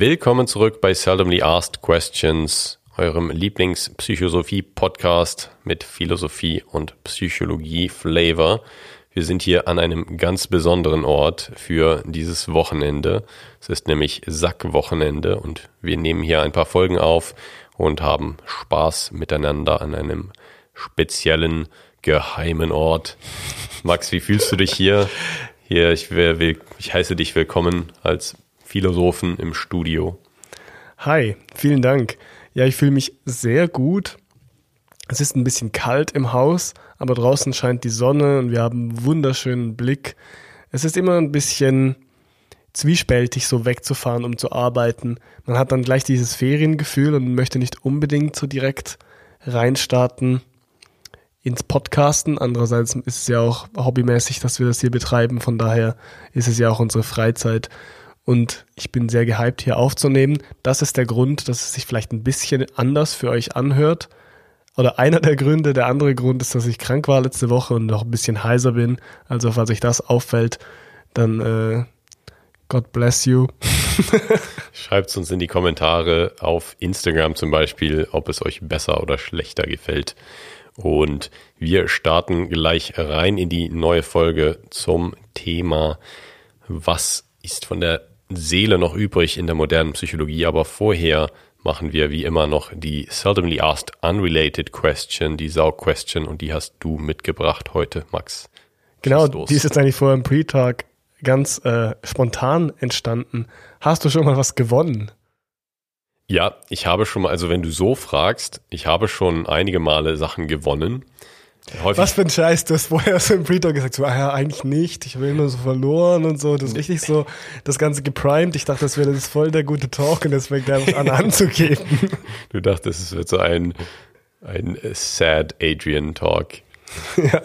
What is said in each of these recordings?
willkommen zurück bei Seldomly Asked Questions, eurem Lieblingspsychosophie-Podcast mit Philosophie und Psychologie-Flavor. Wir sind hier an einem ganz besonderen Ort für dieses Wochenende. Es ist nämlich Sackwochenende und wir nehmen hier ein paar Folgen auf und haben Spaß miteinander an einem speziellen, geheimen Ort. Max, wie fühlst du dich hier? Hier, ich, will, ich heiße dich willkommen als Philosophen im Studio. Hi, vielen Dank. Ja, ich fühle mich sehr gut. Es ist ein bisschen kalt im Haus, aber draußen scheint die Sonne und wir haben einen wunderschönen Blick. Es ist immer ein bisschen zwiespältig, so wegzufahren, um zu arbeiten. Man hat dann gleich dieses Feriengefühl und möchte nicht unbedingt so direkt reinstarten ins Podcasten. Andererseits ist es ja auch hobbymäßig, dass wir das hier betreiben. Von daher ist es ja auch unsere Freizeit und ich bin sehr gehypt, hier aufzunehmen. Das ist der Grund, dass es sich vielleicht ein bisschen anders für euch anhört. Oder einer der Gründe. Der andere Grund ist, dass ich krank war letzte Woche und noch ein bisschen heiser bin. Also falls euch das auffällt, dann äh, God bless you. Schreibt uns in die Kommentare auf Instagram zum Beispiel, ob es euch besser oder schlechter gefällt. Und wir starten gleich rein in die neue Folge zum Thema, was ist von der Seele noch übrig in der modernen Psychologie, aber vorher machen wir wie immer noch die seldomly asked unrelated question, die Sau-Question und die hast du mitgebracht heute, Max. Genau, die ist jetzt eigentlich vor dem Pre-Talk ganz äh, spontan entstanden. Hast du schon mal was gewonnen? Ja, ich habe schon mal, also wenn du so fragst, ich habe schon einige Male Sachen gewonnen. Häufig Was für ein Scheiß, du hast vorher so im Pre-Talk gesagt, so, ah ja, eigentlich nicht, ich will nur so verloren und so. Das ist richtig so, das Ganze geprimed. Ich dachte, das wäre das voll der gute Talk und deswegen einfach an anzugeben. Du dachtest, es wird so ein, ein sad Adrian Talk. Ja.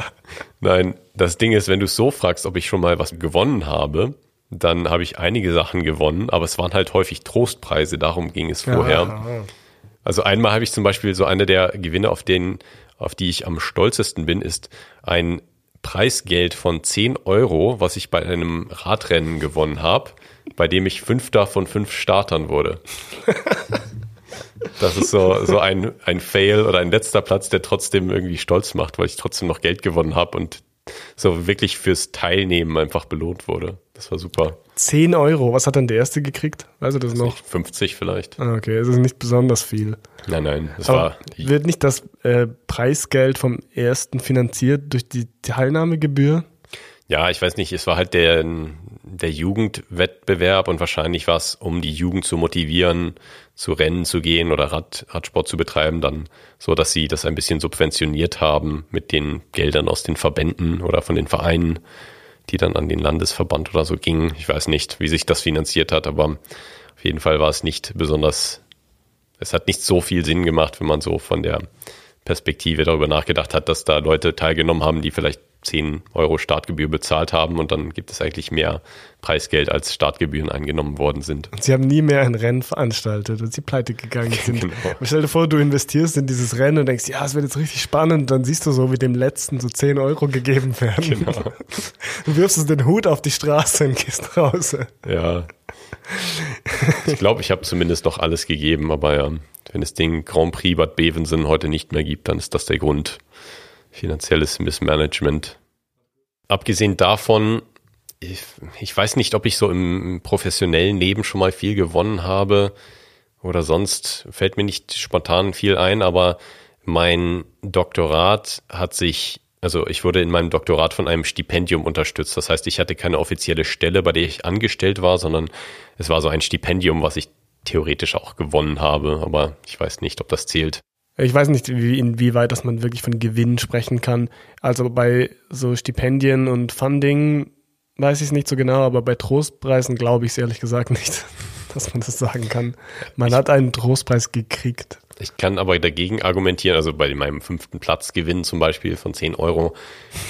Nein, das Ding ist, wenn du es so fragst, ob ich schon mal was gewonnen habe, dann habe ich einige Sachen gewonnen, aber es waren halt häufig Trostpreise, darum ging es vorher. Ja. Also einmal habe ich zum Beispiel so eine der Gewinne, auf denen auf die ich am stolzesten bin, ist ein Preisgeld von 10 Euro, was ich bei einem Radrennen gewonnen habe, bei dem ich Fünfter von fünf Startern wurde. Das ist so, so ein, ein Fail oder ein letzter Platz, der trotzdem irgendwie stolz macht, weil ich trotzdem noch Geld gewonnen habe und so wirklich fürs Teilnehmen einfach belohnt wurde. Das war super. 10 Euro, was hat dann der erste gekriegt? Weißt du das noch? 50 vielleicht. Ah, okay, es ist nicht besonders viel. Nein, nein, das Aber war. Wird nicht das äh, Preisgeld vom ersten finanziert durch die Teilnahmegebühr? Ja, ich weiß nicht, es war halt der, der Jugendwettbewerb und wahrscheinlich war es, um die Jugend zu motivieren, zu Rennen zu gehen oder Rad, Radsport zu betreiben, dann so, dass sie das ein bisschen subventioniert haben mit den Geldern aus den Verbänden oder von den Vereinen, die dann an den Landesverband oder so gingen. Ich weiß nicht, wie sich das finanziert hat, aber auf jeden Fall war es nicht besonders, es hat nicht so viel Sinn gemacht, wenn man so von der Perspektive darüber nachgedacht hat, dass da Leute teilgenommen haben, die vielleicht 10 Euro Startgebühr bezahlt haben und dann gibt es eigentlich mehr Preisgeld, als Startgebühren eingenommen worden sind. Und sie haben nie mehr ein Rennen veranstaltet und sie pleite gegangen sind. genau. Stell dir vor, du investierst in dieses Rennen und denkst, ja, es wird jetzt richtig spannend, dann siehst du so, wie dem letzten so 10 Euro gegeben werden. Genau. Du wirfst es den Hut auf die Straße und gehst raus. Ja. Ich glaube, ich habe zumindest noch alles gegeben, aber ja, wenn es den Grand Prix Bad Bevensen heute nicht mehr gibt, dann ist das der Grund finanzielles Missmanagement. Abgesehen davon, ich, ich weiß nicht, ob ich so im professionellen Leben schon mal viel gewonnen habe oder sonst fällt mir nicht spontan viel ein, aber mein Doktorat hat sich, also ich wurde in meinem Doktorat von einem Stipendium unterstützt. Das heißt, ich hatte keine offizielle Stelle, bei der ich angestellt war, sondern es war so ein Stipendium, was ich theoretisch auch gewonnen habe, aber ich weiß nicht, ob das zählt. Ich weiß nicht, wie, inwieweit dass man wirklich von Gewinn sprechen kann. Also bei so Stipendien und Funding weiß ich es nicht so genau, aber bei Trostpreisen glaube ich es ehrlich gesagt nicht, dass man das sagen kann. Man ich, hat einen Trostpreis gekriegt. Ich kann aber dagegen argumentieren, also bei meinem fünften Platz Gewinn zum Beispiel von 10 Euro,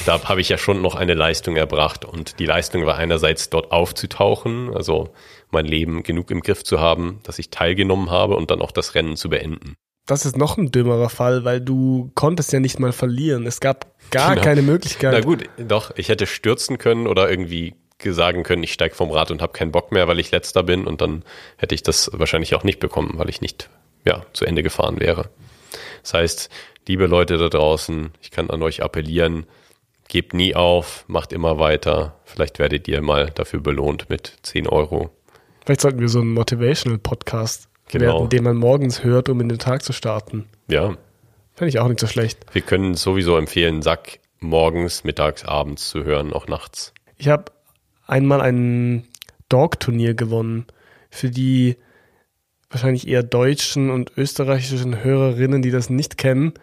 da habe ich ja schon noch eine Leistung erbracht und die Leistung war einerseits dort aufzutauchen, also mein Leben genug im Griff zu haben, dass ich teilgenommen habe und dann auch das Rennen zu beenden das ist noch ein dümmerer Fall, weil du konntest ja nicht mal verlieren. Es gab gar genau. keine Möglichkeit. Na gut, doch, ich hätte stürzen können oder irgendwie sagen können, ich steige vom Rad und habe keinen Bock mehr, weil ich letzter bin und dann hätte ich das wahrscheinlich auch nicht bekommen, weil ich nicht ja, zu Ende gefahren wäre. Das heißt, liebe Leute da draußen, ich kann an euch appellieren, gebt nie auf, macht immer weiter. Vielleicht werdet ihr mal dafür belohnt mit 10 Euro. Vielleicht sollten wir so einen Motivational-Podcast genau. werden, den man morgens hört, um in den Tag zu starten. Ja. Fände ich auch nicht so schlecht. Wir können sowieso empfehlen, Sack morgens, mittags, abends zu hören, auch nachts. Ich habe einmal ein Dog-Turnier gewonnen für die wahrscheinlich eher deutschen und österreichischen Hörerinnen, die das nicht kennen.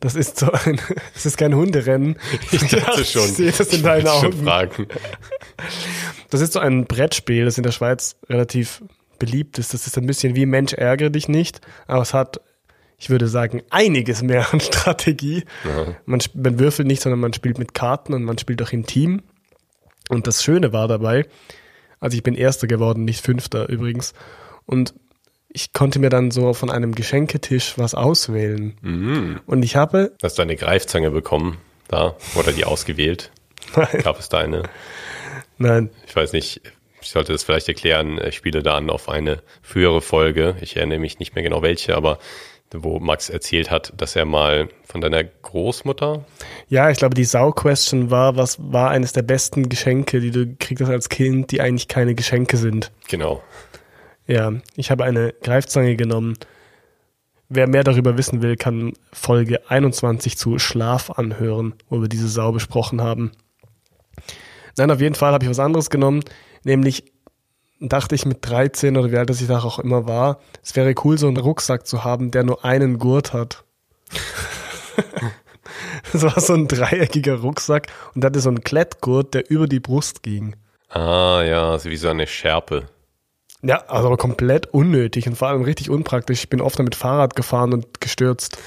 Das ist so ein, es ist kein Hunderennen. Ich dachte ja, schon. Ich sehe das in deinen Augen. Fragen. Das ist so ein Brettspiel, das in der Schweiz relativ beliebt ist. Das ist ein bisschen wie Mensch ärgere dich nicht, aber es hat, ich würde sagen, einiges mehr an Strategie. Man, man würfelt nicht, sondern man spielt mit Karten und man spielt auch im Team. Und das Schöne war dabei, also ich bin Erster geworden, nicht Fünfter übrigens. Und ich konnte mir dann so von einem Geschenketisch was auswählen. Mhm. Und ich habe. Hast du eine Greifzange bekommen da? Oder die ausgewählt? Nein. Gab es da eine? Nein. Ich weiß nicht. Ich sollte das vielleicht erklären. Ich spiele dann auf eine frühere Folge. Ich erinnere mich nicht mehr genau welche, aber wo Max erzählt hat, dass er mal von deiner Großmutter. Ja, ich glaube, die Sau-Question war, was war eines der besten Geschenke, die du kriegst als Kind, die eigentlich keine Geschenke sind. Genau. Ja, ich habe eine Greifzange genommen. Wer mehr darüber wissen will, kann Folge 21 zu Schlaf anhören, wo wir diese Sau besprochen haben. Nein, auf jeden Fall habe ich was anderes genommen, nämlich dachte ich mit 13 oder wie alt das ich da auch immer war, es wäre cool, so einen Rucksack zu haben, der nur einen Gurt hat. das war so ein dreieckiger Rucksack und hatte so einen Klettgurt, der über die Brust ging. Ah ja, also wie so eine Schärpe. Ja, also komplett unnötig und vor allem richtig unpraktisch. Ich bin oft damit Fahrrad gefahren und gestürzt.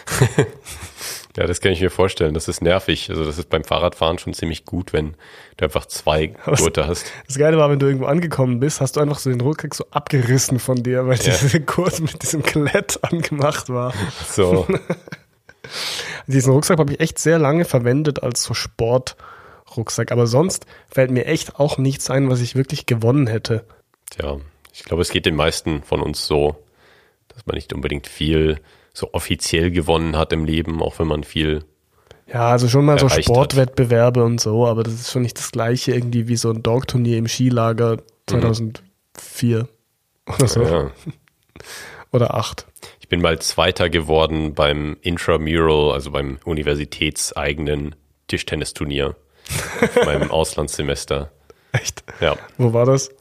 ja, das kann ich mir vorstellen. Das ist nervig. Also das ist beim Fahrradfahren schon ziemlich gut, wenn du einfach zwei Gurte hast. Das Geile war, wenn du irgendwo angekommen bist, hast du einfach so den Rucksack so abgerissen von dir, weil ja. diese Gurt mit diesem Klett angemacht war. So. Diesen Rucksack habe ich echt sehr lange verwendet als so Sportrucksack. Aber sonst fällt mir echt auch nichts ein, was ich wirklich gewonnen hätte. Tja, ich glaube, es geht den meisten von uns so, dass man nicht unbedingt viel so offiziell gewonnen hat im Leben, auch wenn man viel. Ja, also schon mal so Sportwettbewerbe hat. und so, aber das ist schon nicht das gleiche irgendwie wie so ein Dog-Turnier im Skilager 2004 mhm. oder so. Ja. oder acht. Ich bin mal Zweiter geworden beim Intramural, also beim universitätseigenen Tischtennisturnier, meinem Auslandssemester. Echt? Ja. Wo war das?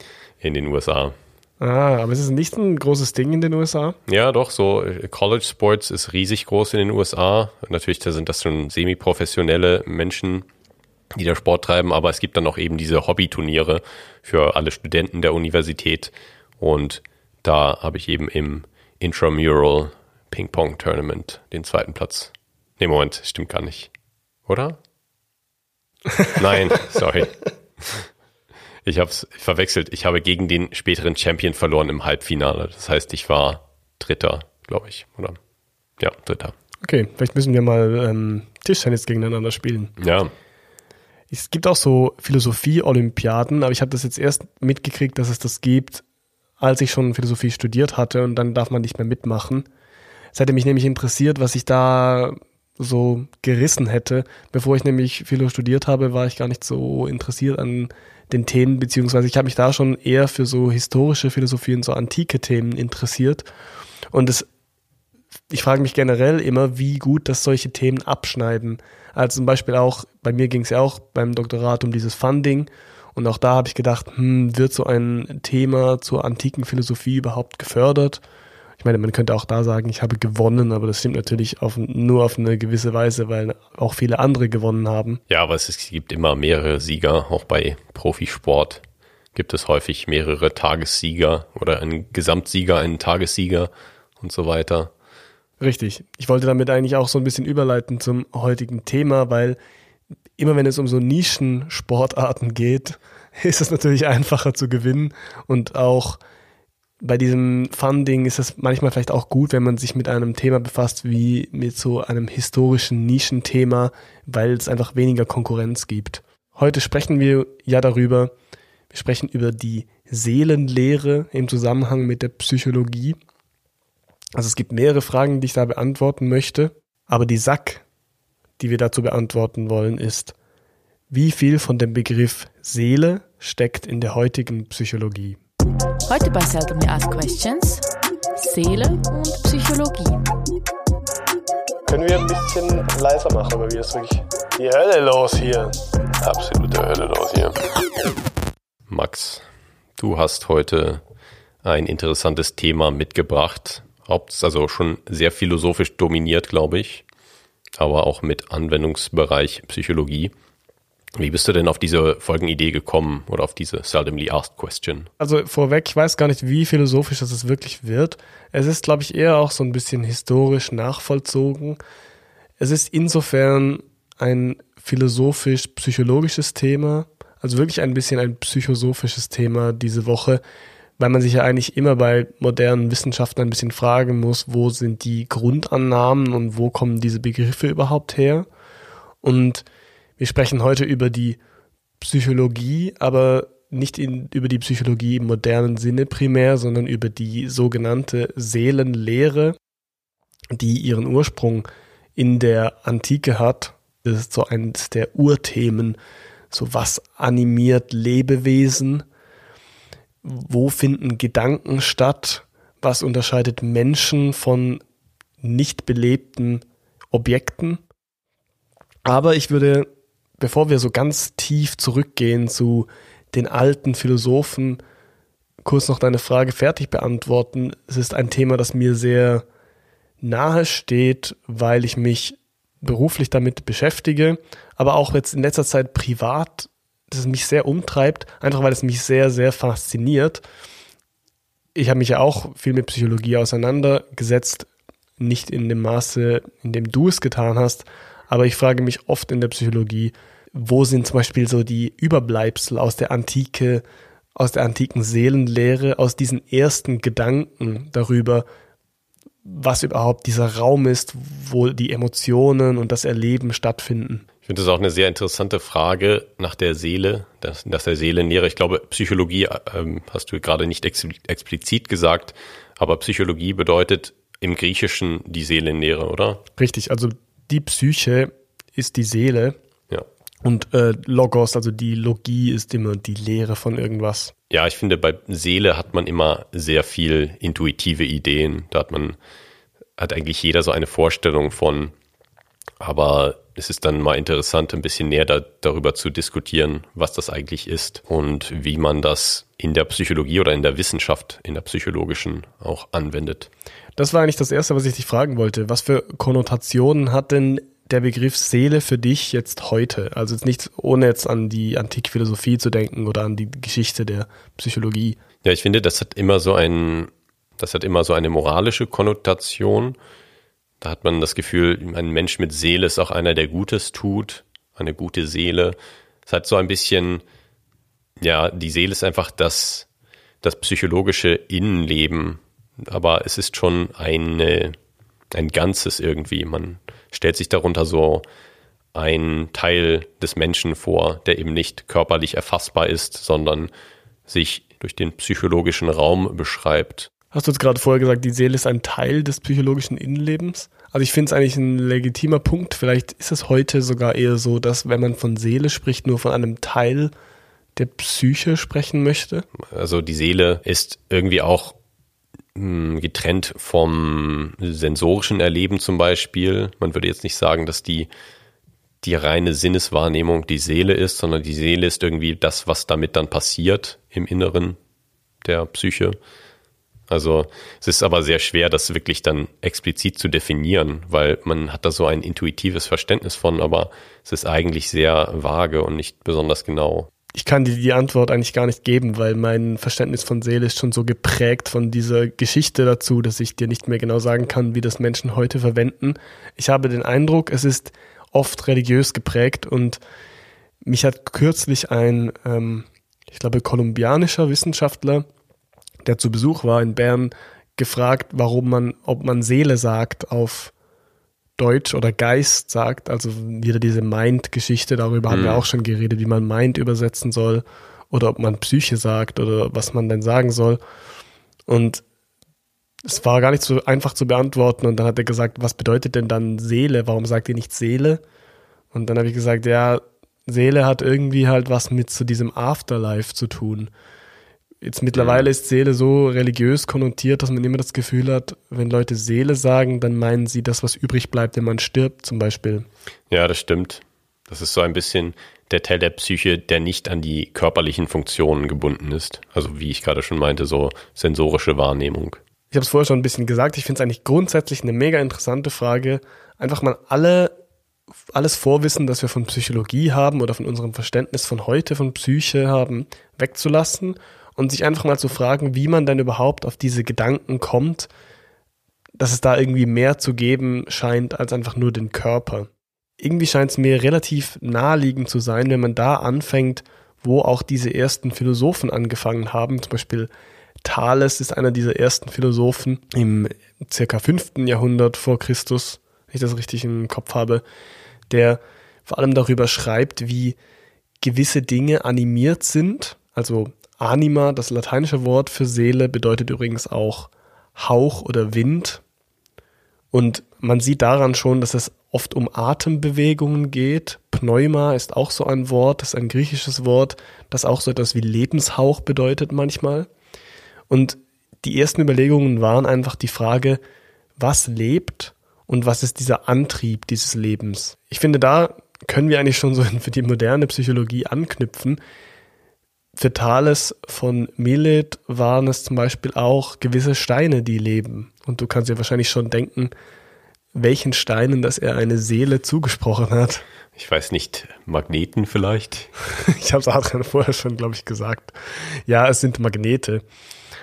In den USA. Ah, aber es ist nicht ein großes Ding in den USA? Ja, doch, so äh, College Sports ist riesig groß in den USA. Natürlich, da sind das schon semi-professionelle Menschen, die da Sport treiben, aber es gibt dann auch eben diese Hobbyturniere für alle Studenten der Universität. Und da habe ich eben im Intramural Ping-Pong Tournament den zweiten Platz. Nee, Moment, stimmt gar nicht. Oder? Nein, sorry. Ich habe es verwechselt. Ich habe gegen den späteren Champion verloren im Halbfinale. Das heißt, ich war Dritter, glaube ich. Oder ja, Dritter. Okay, vielleicht müssen wir mal ähm, Tischtennis gegeneinander spielen. Ja. Es gibt auch so Philosophie-Olympiaden, aber ich habe das jetzt erst mitgekriegt, dass es das gibt, als ich schon Philosophie studiert hatte und dann darf man nicht mehr mitmachen. Es hätte mich nämlich interessiert, was ich da so gerissen hätte. Bevor ich nämlich Philo studiert habe, war ich gar nicht so interessiert an den Themen, beziehungsweise ich habe mich da schon eher für so historische Philosophie und so antike Themen interessiert. Und es, ich frage mich generell immer, wie gut das solche Themen abschneiden. Also zum Beispiel auch, bei mir ging es ja auch beim Doktorat um dieses Funding. Und auch da habe ich gedacht, hm, wird so ein Thema zur antiken Philosophie überhaupt gefördert? Ich meine, man könnte auch da sagen, ich habe gewonnen, aber das stimmt natürlich auf, nur auf eine gewisse Weise, weil auch viele andere gewonnen haben. Ja, aber es, es gibt immer mehrere Sieger, auch bei Profisport gibt es häufig mehrere Tagessieger oder einen Gesamtsieger, einen Tagessieger und so weiter. Richtig. Ich wollte damit eigentlich auch so ein bisschen überleiten zum heutigen Thema, weil immer wenn es um so Nischensportarten geht, ist es natürlich einfacher zu gewinnen und auch bei diesem Funding ist es manchmal vielleicht auch gut, wenn man sich mit einem Thema befasst wie mit so einem historischen Nischenthema, weil es einfach weniger Konkurrenz gibt. Heute sprechen wir ja darüber, Wir sprechen über die Seelenlehre im Zusammenhang mit der Psychologie. Also es gibt mehrere Fragen, die ich da beantworten möchte. Aber die Sack, die wir dazu beantworten wollen, ist, wie viel von dem Begriff Seele steckt in der heutigen Psychologie? Heute bei Seldomly Ask Questions Seele und Psychologie. Können wir ein bisschen leiser machen, weil wir ist wirklich die Hölle los hier. Absolute Hölle los hier. Max, du hast heute ein interessantes Thema mitgebracht. Also schon sehr philosophisch dominiert, glaube ich, aber auch mit Anwendungsbereich Psychologie. Wie bist du denn auf diese Folgenidee gekommen oder auf diese seldomly asked question? Also vorweg, ich weiß gar nicht, wie philosophisch das wirklich wird. Es ist, glaube ich, eher auch so ein bisschen historisch nachvollzogen. Es ist insofern ein philosophisch-psychologisches Thema, also wirklich ein bisschen ein psychosophisches Thema diese Woche, weil man sich ja eigentlich immer bei modernen Wissenschaften ein bisschen fragen muss, wo sind die Grundannahmen und wo kommen diese Begriffe überhaupt her? Und wir sprechen heute über die Psychologie, aber nicht in, über die Psychologie im modernen Sinne primär, sondern über die sogenannte Seelenlehre, die ihren Ursprung in der Antike hat. Das ist so eines der Urthemen. So was animiert Lebewesen? Wo finden Gedanken statt? Was unterscheidet Menschen von nicht belebten Objekten? Aber ich würde bevor wir so ganz tief zurückgehen zu den alten Philosophen, kurz noch deine Frage fertig beantworten. Es ist ein Thema, das mir sehr nahe steht, weil ich mich beruflich damit beschäftige, aber auch jetzt in letzter Zeit privat, das mich sehr umtreibt, einfach weil es mich sehr, sehr fasziniert. Ich habe mich ja auch viel mit Psychologie auseinandergesetzt, nicht in dem Maße, in dem du es getan hast, aber ich frage mich oft in der Psychologie, wo sind zum Beispiel so die Überbleibsel aus der Antike, aus der antiken Seelenlehre, aus diesen ersten Gedanken darüber, was überhaupt dieser Raum ist, wo die Emotionen und das Erleben stattfinden. Ich finde das auch eine sehr interessante Frage nach der Seele, dass, der Seelenlehre. Ich glaube, Psychologie ähm, hast du gerade nicht ex explizit gesagt, aber Psychologie bedeutet im Griechischen die Seelenlehre, oder? Richtig, also die Psyche ist die Seele. Ja. Und äh, Logos, also die Logie, ist immer die Lehre von irgendwas. Ja, ich finde, bei Seele hat man immer sehr viel intuitive Ideen. Da hat man, hat eigentlich jeder so eine Vorstellung von. Aber es ist dann mal interessant, ein bisschen näher da, darüber zu diskutieren, was das eigentlich ist und wie man das in der Psychologie oder in der Wissenschaft, in der psychologischen auch anwendet. Das war eigentlich das Erste, was ich dich fragen wollte. Was für Konnotationen hat denn der Begriff Seele für dich jetzt heute? Also jetzt nicht ohne jetzt an die antike Philosophie zu denken oder an die Geschichte der Psychologie. Ja, ich finde, das hat immer so ein, das hat immer so eine moralische Konnotation. Da hat man das Gefühl, ein Mensch mit Seele ist auch einer, der Gutes tut, eine gute Seele. Es hat so ein bisschen, ja, die Seele ist einfach das, das psychologische Innenleben aber es ist schon eine, ein Ganzes irgendwie. Man stellt sich darunter so ein Teil des Menschen vor, der eben nicht körperlich erfassbar ist, sondern sich durch den psychologischen Raum beschreibt. Hast du jetzt gerade vorher gesagt, die Seele ist ein Teil des psychologischen Innenlebens? Also ich finde es eigentlich ein legitimer Punkt. Vielleicht ist es heute sogar eher so, dass wenn man von Seele spricht, nur von einem Teil der Psyche sprechen möchte. Also die Seele ist irgendwie auch getrennt vom sensorischen Erleben zum Beispiel. Man würde jetzt nicht sagen, dass die, die reine Sinneswahrnehmung die Seele ist, sondern die Seele ist irgendwie das, was damit dann passiert im Inneren der Psyche. Also es ist aber sehr schwer, das wirklich dann explizit zu definieren, weil man hat da so ein intuitives Verständnis von, aber es ist eigentlich sehr vage und nicht besonders genau ich kann dir die Antwort eigentlich gar nicht geben, weil mein Verständnis von Seele ist schon so geprägt von dieser Geschichte dazu, dass ich dir nicht mehr genau sagen kann, wie das Menschen heute verwenden. Ich habe den Eindruck, es ist oft religiös geprägt und mich hat kürzlich ein, ähm, ich glaube, kolumbianischer Wissenschaftler, der zu Besuch war in Bern, gefragt, warum man, ob man Seele sagt auf Deutsch oder Geist sagt, also wieder diese Mind-Geschichte, darüber mhm. haben wir mhm. auch schon geredet, wie man Mind übersetzen soll. oder ob man Psyche sagt oder was man denn sagen soll. Und es war gar nicht so einfach zu beantworten. Und dann hat er gesagt, was bedeutet denn dann Seele? Warum sagt ihr nicht Seele? Und dann habe ich gesagt, ja, Seele hat irgendwie halt was mit zu diesem Afterlife zu tun. Jetzt mittlerweile ist Seele so religiös konnotiert, dass man immer das Gefühl hat, wenn Leute Seele sagen, dann meinen sie das, was übrig bleibt, wenn man stirbt, zum Beispiel. Ja, das stimmt. Das ist so ein bisschen der Teil der Psyche, der nicht an die körperlichen Funktionen gebunden ist. Also wie ich gerade schon meinte, so sensorische Wahrnehmung. Ich habe es vorher schon ein bisschen gesagt, ich finde es eigentlich grundsätzlich eine mega interessante Frage, einfach mal alle alles Vorwissen, das wir von Psychologie haben oder von unserem Verständnis von heute von Psyche haben, wegzulassen und sich einfach mal zu fragen, wie man denn überhaupt auf diese Gedanken kommt, dass es da irgendwie mehr zu geben scheint als einfach nur den Körper. Irgendwie scheint es mir relativ naheliegend zu sein, wenn man da anfängt, wo auch diese ersten Philosophen angefangen haben. Zum Beispiel Thales ist einer dieser ersten Philosophen im circa fünften Jahrhundert vor Christus, wenn ich das richtig im Kopf habe, der vor allem darüber schreibt, wie gewisse Dinge animiert sind, also Anima, das lateinische Wort für Seele, bedeutet übrigens auch Hauch oder Wind. Und man sieht daran schon, dass es oft um Atembewegungen geht. Pneuma ist auch so ein Wort, das ist ein griechisches Wort, das auch so etwas wie Lebenshauch bedeutet manchmal. Und die ersten Überlegungen waren einfach die Frage, was lebt und was ist dieser Antrieb dieses Lebens? Ich finde, da können wir eigentlich schon so für die moderne Psychologie anknüpfen, für Thales von Milet waren es zum Beispiel auch gewisse Steine, die leben. Und du kannst dir wahrscheinlich schon denken, welchen Steinen, dass er eine Seele zugesprochen hat. Ich weiß nicht, Magneten vielleicht? ich habe es Adrian vorher schon, glaube ich, gesagt. Ja, es sind Magnete.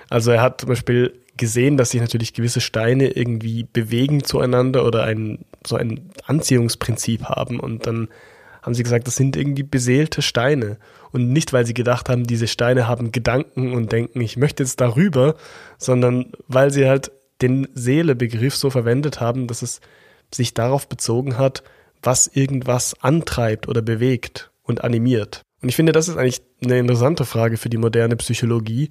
Also er hat zum Beispiel gesehen, dass sich natürlich gewisse Steine irgendwie bewegen zueinander oder ein, so ein Anziehungsprinzip haben. Und dann haben sie gesagt, das sind irgendwie beseelte Steine. Und nicht, weil sie gedacht haben, diese Steine haben Gedanken und denken, ich möchte jetzt darüber, sondern weil sie halt den Seelebegriff so verwendet haben, dass es sich darauf bezogen hat, was irgendwas antreibt oder bewegt und animiert. Und ich finde, das ist eigentlich eine interessante Frage für die moderne Psychologie.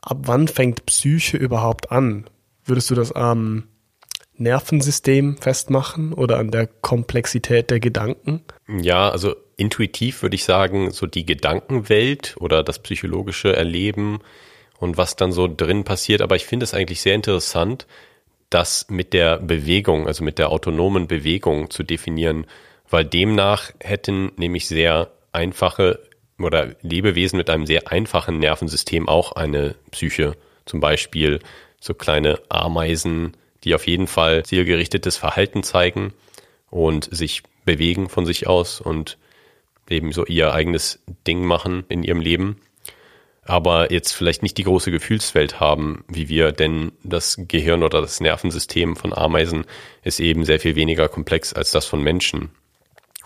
Ab wann fängt Psyche überhaupt an? Würdest du das am Nervensystem festmachen oder an der Komplexität der Gedanken? Ja, also intuitiv würde ich sagen, so die Gedankenwelt oder das psychologische Erleben und was dann so drin passiert. Aber ich finde es eigentlich sehr interessant, das mit der Bewegung, also mit der autonomen Bewegung zu definieren, weil demnach hätten nämlich sehr einfache oder Lebewesen mit einem sehr einfachen Nervensystem auch eine Psyche. Zum Beispiel so kleine Ameisen, die auf jeden Fall zielgerichtetes Verhalten zeigen und sich bewegen von sich aus und eben so ihr eigenes Ding machen in ihrem Leben, aber jetzt vielleicht nicht die große Gefühlswelt haben wie wir, denn das Gehirn oder das Nervensystem von Ameisen ist eben sehr viel weniger komplex als das von Menschen.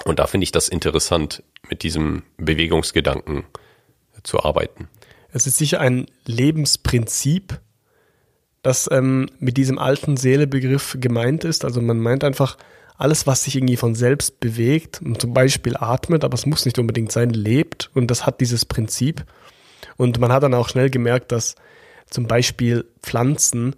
Und da finde ich das interessant, mit diesem Bewegungsgedanken zu arbeiten. Es ist sicher ein Lebensprinzip, das ähm, mit diesem alten Seelebegriff gemeint ist. Also man meint einfach, alles, was sich irgendwie von selbst bewegt, zum Beispiel atmet, aber es muss nicht unbedingt sein, lebt und das hat dieses Prinzip. Und man hat dann auch schnell gemerkt, dass zum Beispiel Pflanzen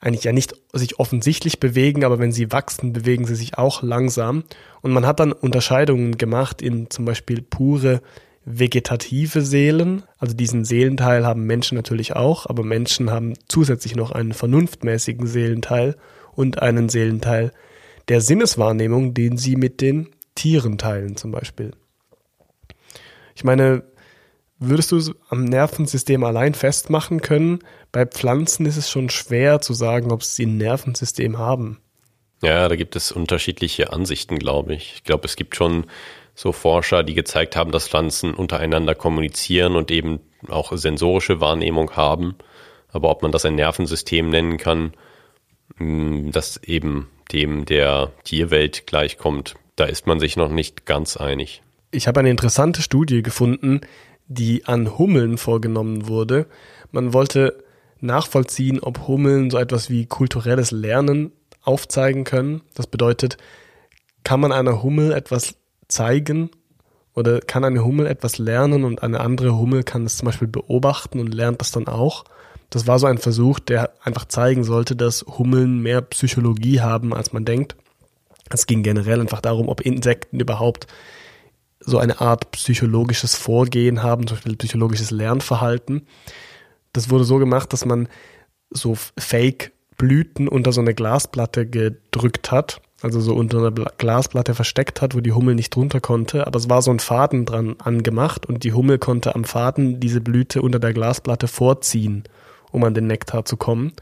eigentlich ja nicht sich offensichtlich bewegen, aber wenn sie wachsen, bewegen sie sich auch langsam. Und man hat dann Unterscheidungen gemacht in zum Beispiel pure vegetative Seelen. Also diesen Seelenteil haben Menschen natürlich auch, aber Menschen haben zusätzlich noch einen vernunftmäßigen Seelenteil und einen Seelenteil der Sinneswahrnehmung, den sie mit den Tieren teilen zum Beispiel. Ich meine, würdest du es am Nervensystem allein festmachen können? Bei Pflanzen ist es schon schwer zu sagen, ob sie ein Nervensystem haben. Ja, da gibt es unterschiedliche Ansichten, glaube ich. Ich glaube, es gibt schon so Forscher, die gezeigt haben, dass Pflanzen untereinander kommunizieren und eben auch sensorische Wahrnehmung haben. Aber ob man das ein Nervensystem nennen kann, hm, das eben dem der Tierwelt gleichkommt, da ist man sich noch nicht ganz einig. Ich habe eine interessante Studie gefunden, die an Hummeln vorgenommen wurde. Man wollte nachvollziehen, ob Hummeln so etwas wie kulturelles Lernen aufzeigen können. Das bedeutet, kann man einer Hummel etwas zeigen Oder kann eine Hummel etwas lernen und eine andere Hummel kann es zum Beispiel beobachten und lernt das dann auch? Das war so ein Versuch, der einfach zeigen sollte, dass Hummeln mehr Psychologie haben, als man denkt. Es ging generell einfach darum, ob Insekten überhaupt so eine Art psychologisches Vorgehen haben, zum Beispiel psychologisches Lernverhalten. Das wurde so gemacht, dass man so Fake-Blüten unter so eine Glasplatte gedrückt hat, also so unter einer Glasplatte versteckt hat, wo die Hummel nicht drunter konnte, aber es war so ein Faden dran angemacht und die Hummel konnte am Faden diese Blüte unter der Glasplatte vorziehen, um an den Nektar zu kommen.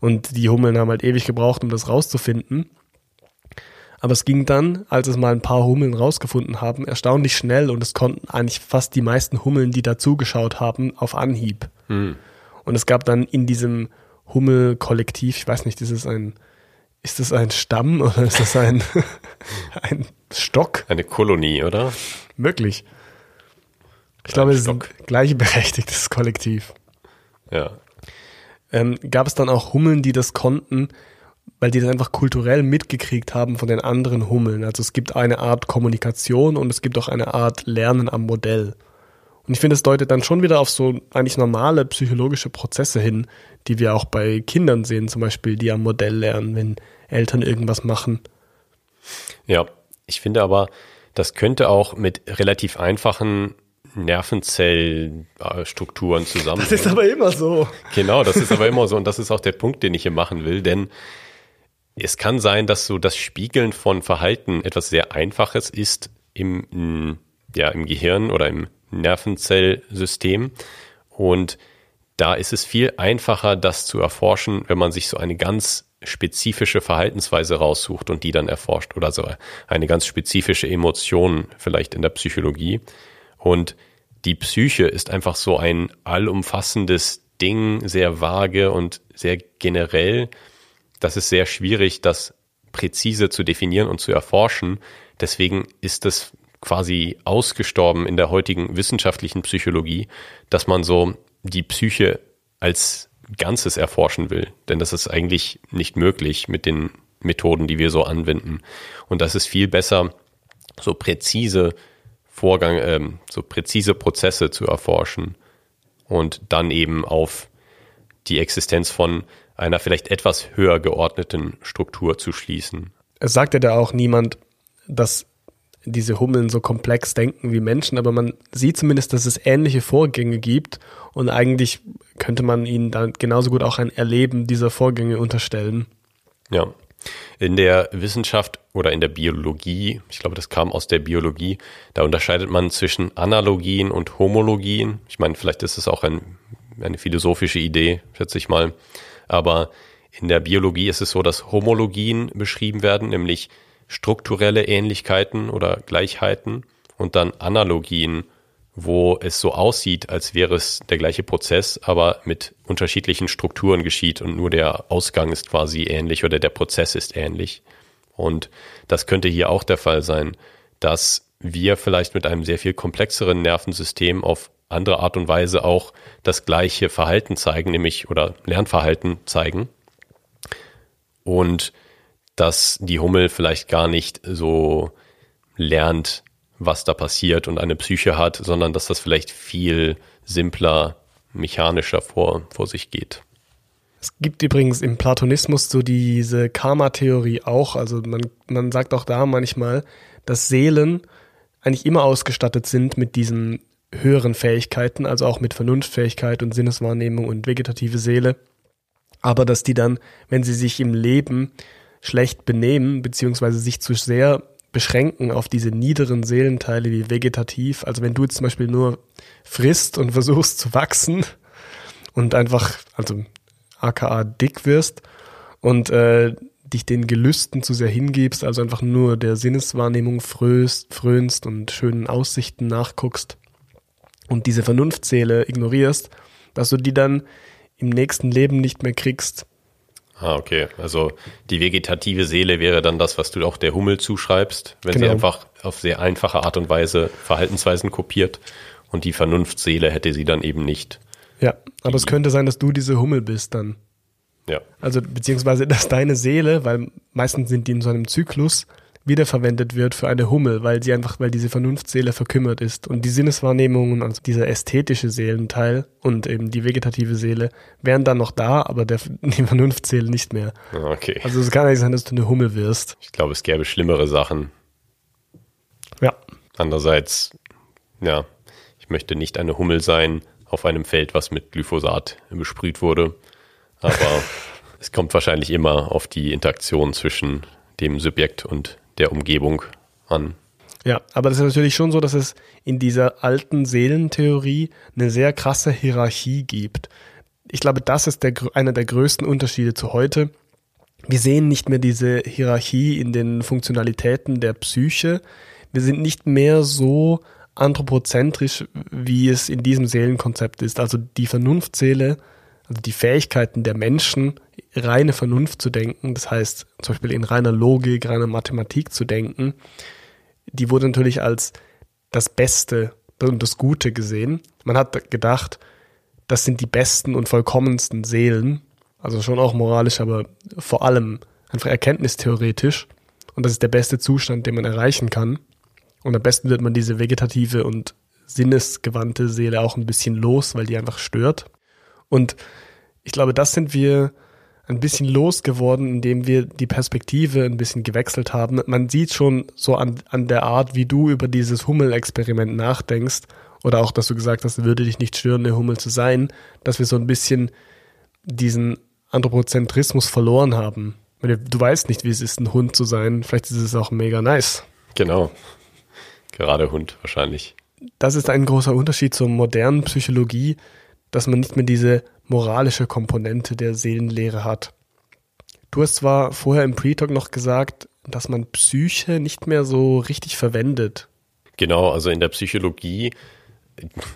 Und die Hummeln haben halt ewig gebraucht, um das rauszufinden. Aber es ging dann, als es mal ein paar Hummeln rausgefunden haben, erstaunlich schnell und es konnten eigentlich fast die meisten Hummeln, die dazugeschaut haben, auf Anhieb. Hm. Und es gab dann in diesem Hummelkollektiv, ich weiß nicht, ist es ein, ist das ein Stamm oder ist das ein, ein Stock? Eine Kolonie, oder? Möglich. Ich glaube, es ist ein gleichberechtigtes Kollektiv. Ja. Ähm, gab es dann auch Hummeln, die das konnten, weil die das einfach kulturell mitgekriegt haben von den anderen Hummeln. Also es gibt eine Art Kommunikation und es gibt auch eine Art Lernen am Modell. Und ich finde, es deutet dann schon wieder auf so eigentlich normale psychologische Prozesse hin, die wir auch bei Kindern sehen, zum Beispiel, die am Modell lernen, wenn Eltern irgendwas machen. Ja, ich finde aber, das könnte auch mit relativ einfachen Nervenzellstrukturen zusammen. Das ist aber immer so. Genau, das ist aber immer so und das ist auch der Punkt, den ich hier machen will, denn es kann sein, dass so das Spiegeln von Verhalten etwas sehr Einfaches ist im, ja, im Gehirn oder im Nervenzellsystem. Und da ist es viel einfacher, das zu erforschen, wenn man sich so eine ganz spezifische Verhaltensweise raussucht und die dann erforscht oder so eine ganz spezifische Emotion vielleicht in der Psychologie. Und die Psyche ist einfach so ein allumfassendes Ding, sehr vage und sehr generell das ist sehr schwierig, das präzise zu definieren und zu erforschen. Deswegen ist es quasi ausgestorben in der heutigen wissenschaftlichen Psychologie, dass man so die Psyche als Ganzes erforschen will. Denn das ist eigentlich nicht möglich mit den Methoden, die wir so anwenden. Und das ist viel besser, so präzise Vorgang, ähm, so präzise Prozesse zu erforschen und dann eben auf die Existenz von einer vielleicht etwas höher geordneten Struktur zu schließen. Es sagt ja da auch niemand, dass diese Hummeln so komplex denken wie Menschen, aber man sieht zumindest, dass es ähnliche Vorgänge gibt und eigentlich könnte man ihnen dann genauso gut auch ein Erleben dieser Vorgänge unterstellen. Ja. In der Wissenschaft oder in der Biologie, ich glaube, das kam aus der Biologie, da unterscheidet man zwischen Analogien und Homologien. Ich meine, vielleicht ist es auch ein, eine philosophische Idee, schätze ich mal. Aber in der Biologie ist es so, dass Homologien beschrieben werden, nämlich strukturelle Ähnlichkeiten oder Gleichheiten und dann Analogien, wo es so aussieht, als wäre es der gleiche Prozess, aber mit unterschiedlichen Strukturen geschieht und nur der Ausgang ist quasi ähnlich oder der Prozess ist ähnlich. Und das könnte hier auch der Fall sein, dass wir vielleicht mit einem sehr viel komplexeren Nervensystem auf andere Art und Weise auch das gleiche Verhalten zeigen, nämlich oder Lernverhalten zeigen. Und dass die Hummel vielleicht gar nicht so lernt, was da passiert und eine Psyche hat, sondern dass das vielleicht viel simpler, mechanischer vor, vor sich geht. Es gibt übrigens im Platonismus so diese Karma-Theorie auch. Also man, man sagt auch da manchmal, dass Seelen eigentlich immer ausgestattet sind mit diesen höheren Fähigkeiten, also auch mit Vernunftfähigkeit und Sinneswahrnehmung und vegetative Seele. Aber dass die dann, wenn sie sich im Leben schlecht benehmen, beziehungsweise sich zu sehr beschränken auf diese niederen Seelenteile wie vegetativ, also wenn du jetzt zum Beispiel nur frisst und versuchst zu wachsen und einfach, also aka dick wirst und äh, dich den Gelüsten zu sehr hingibst, also einfach nur der Sinneswahrnehmung fröst, frönst und schönen Aussichten nachguckst, und diese Vernunftseele ignorierst, dass du die dann im nächsten Leben nicht mehr kriegst. Ah, okay. Also die vegetative Seele wäre dann das, was du auch der Hummel zuschreibst, wenn genau. sie einfach auf sehr einfache Art und Weise Verhaltensweisen kopiert und die Vernunftseele hätte sie dann eben nicht. Ja, aber es könnte sein, dass du diese Hummel bist dann. Ja. Also beziehungsweise, dass deine Seele, weil meistens sind die in so einem Zyklus, wiederverwendet wird für eine Hummel, weil sie einfach, weil diese Vernunftseele verkümmert ist. Und die Sinneswahrnehmungen, also dieser ästhetische Seelenteil und eben die vegetative Seele, wären dann noch da, aber der, die Vernunftseele nicht mehr. Ah, Okay. Also es kann nicht sein, dass du eine Hummel wirst. Ich glaube, es gäbe schlimmere Sachen. Ja. Andererseits, ja, ich möchte nicht eine Hummel sein auf einem Feld, was mit Glyphosat besprüht wurde. Aber es kommt wahrscheinlich immer auf die Interaktion zwischen dem Subjekt und der Umgebung an. Ja, aber das ist natürlich schon so, dass es in dieser alten Seelentheorie eine sehr krasse Hierarchie gibt. Ich glaube, das ist der, einer der größten Unterschiede zu heute. Wir sehen nicht mehr diese Hierarchie in den Funktionalitäten der Psyche. Wir sind nicht mehr so anthropozentrisch, wie es in diesem Seelenkonzept ist. Also die Vernunftseele, also die Fähigkeiten der Menschen, reine Vernunft zu denken, das heißt zum Beispiel in reiner Logik, reiner Mathematik zu denken, die wurde natürlich als das Beste und das Gute gesehen. Man hat gedacht, das sind die besten und vollkommensten Seelen, also schon auch moralisch, aber vor allem einfach erkenntnistheoretisch. Und das ist der beste Zustand, den man erreichen kann. Und am besten wird man diese vegetative und sinnesgewandte Seele auch ein bisschen los, weil die einfach stört. Und ich glaube, das sind wir ein bisschen losgeworden, indem wir die Perspektive ein bisschen gewechselt haben. Man sieht schon so an, an der Art, wie du über dieses Hummel-Experiment nachdenkst, oder auch, dass du gesagt hast, würde dich nicht stören, eine Hummel zu sein, dass wir so ein bisschen diesen Anthropozentrismus verloren haben. Du weißt nicht, wie es ist, ein Hund zu sein. Vielleicht ist es auch mega nice. Genau. Gerade Hund wahrscheinlich. das ist ein großer Unterschied zur modernen Psychologie, dass man nicht mehr diese moralische Komponente der Seelenlehre hat. Du hast zwar vorher im Pre-Talk noch gesagt, dass man Psyche nicht mehr so richtig verwendet. Genau, also in der Psychologie,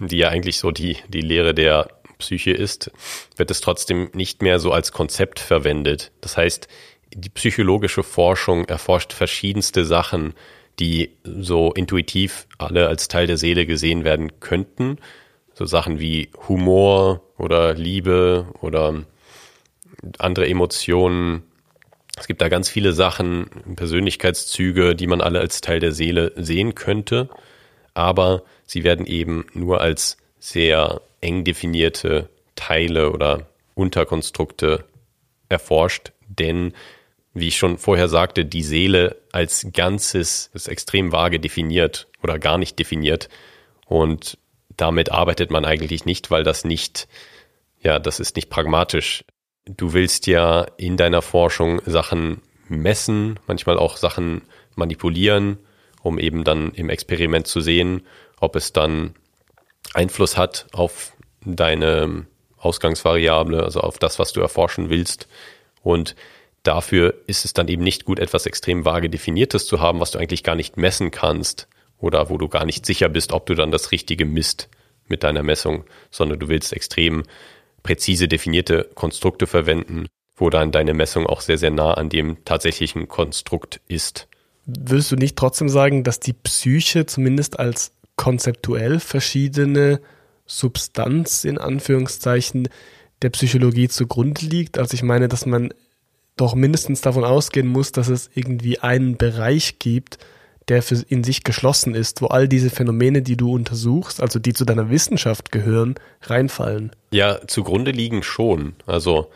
die ja eigentlich so die, die Lehre der Psyche ist, wird es trotzdem nicht mehr so als Konzept verwendet. Das heißt, die psychologische Forschung erforscht verschiedenste Sachen, die so intuitiv alle als Teil der Seele gesehen werden könnten. So Sachen wie Humor oder Liebe oder andere Emotionen. Es gibt da ganz viele Sachen, Persönlichkeitszüge, die man alle als Teil der Seele sehen könnte, aber sie werden eben nur als sehr eng definierte Teile oder Unterkonstrukte erforscht, denn wie ich schon vorher sagte, die Seele als Ganzes ist extrem vage definiert oder gar nicht definiert. Und damit arbeitet man eigentlich nicht, weil das nicht, ja, das ist nicht pragmatisch. Du willst ja in deiner Forschung Sachen messen, manchmal auch Sachen manipulieren, um eben dann im Experiment zu sehen, ob es dann Einfluss hat auf deine Ausgangsvariable, also auf das, was du erforschen willst. Und dafür ist es dann eben nicht gut, etwas extrem vage Definiertes zu haben, was du eigentlich gar nicht messen kannst oder wo du gar nicht sicher bist, ob du dann das Richtige misst mit deiner Messung, sondern du willst extrem präzise definierte Konstrukte verwenden, wo dann deine Messung auch sehr, sehr nah an dem tatsächlichen Konstrukt ist. Würdest du nicht trotzdem sagen, dass die Psyche zumindest als konzeptuell verschiedene Substanz in Anführungszeichen der Psychologie zugrunde liegt? Also ich meine, dass man doch mindestens davon ausgehen muss, dass es irgendwie einen Bereich gibt, der für in sich geschlossen ist, wo all diese Phänomene, die du untersuchst, also die zu deiner Wissenschaft gehören, reinfallen. Ja, zugrunde liegen schon. Also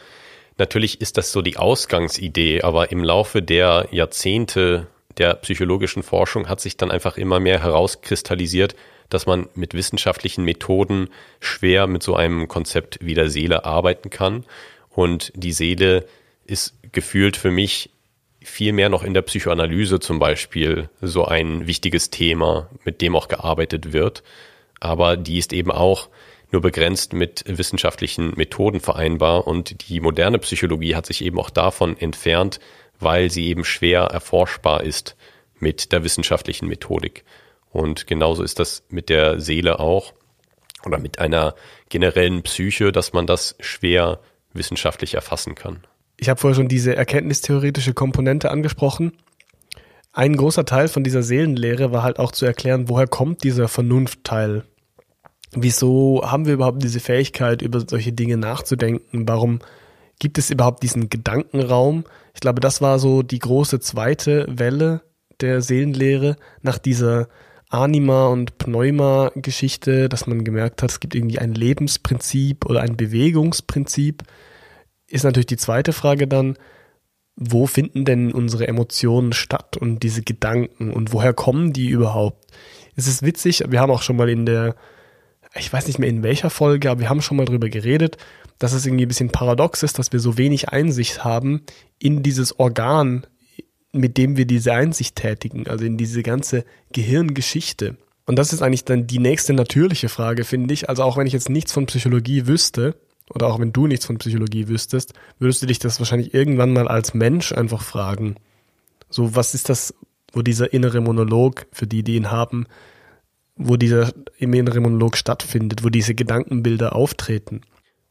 natürlich ist das so die Ausgangsidee, aber im Laufe der Jahrzehnte der psychologischen Forschung hat sich dann einfach immer mehr herauskristallisiert, dass man mit wissenschaftlichen Methoden schwer mit so einem Konzept wie der Seele arbeiten kann. Und die Seele ist gefühlt für mich viel mehr noch in der Psychoanalyse zum Beispiel so ein wichtiges Thema, mit dem auch gearbeitet wird. Aber die ist eben auch nur begrenzt mit wissenschaftlichen Methoden vereinbar und die moderne Psychologie hat sich eben auch davon entfernt, weil sie eben schwer erforschbar ist mit der wissenschaftlichen Methodik. Und genauso ist das mit der Seele auch oder mit einer generellen Psyche, dass man das schwer wissenschaftlich erfassen kann. Ich habe vorher schon diese erkenntnistheoretische Komponente angesprochen. Ein großer Teil von dieser Seelenlehre war halt auch zu erklären, woher kommt dieser Vernunftteil? Wieso haben wir überhaupt diese Fähigkeit, über solche Dinge nachzudenken? Warum gibt es überhaupt diesen Gedankenraum? Ich glaube, das war so die große zweite Welle der Seelenlehre nach dieser Anima- und Pneuma-Geschichte, dass man gemerkt hat, es gibt irgendwie ein Lebensprinzip oder ein Bewegungsprinzip, ist natürlich die zweite Frage dann, wo finden denn unsere Emotionen statt und diese Gedanken und woher kommen die überhaupt? Es ist witzig, wir haben auch schon mal in der, ich weiß nicht mehr in welcher Folge, aber wir haben schon mal drüber geredet, dass es irgendwie ein bisschen paradox ist, dass wir so wenig Einsicht haben in dieses Organ, mit dem wir diese Einsicht tätigen, also in diese ganze Gehirngeschichte. Und das ist eigentlich dann die nächste natürliche Frage, finde ich. Also auch wenn ich jetzt nichts von Psychologie wüsste, oder auch wenn du nichts von Psychologie wüsstest, würdest du dich das wahrscheinlich irgendwann mal als Mensch einfach fragen. So, was ist das, wo dieser innere Monolog, für die, die ihn haben, wo dieser innere Monolog stattfindet, wo diese Gedankenbilder auftreten?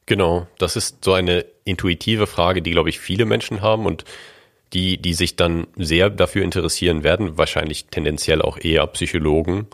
Genau, das ist so eine intuitive Frage, die, glaube ich, viele Menschen haben und die, die sich dann sehr dafür interessieren werden, wahrscheinlich tendenziell auch eher Psychologen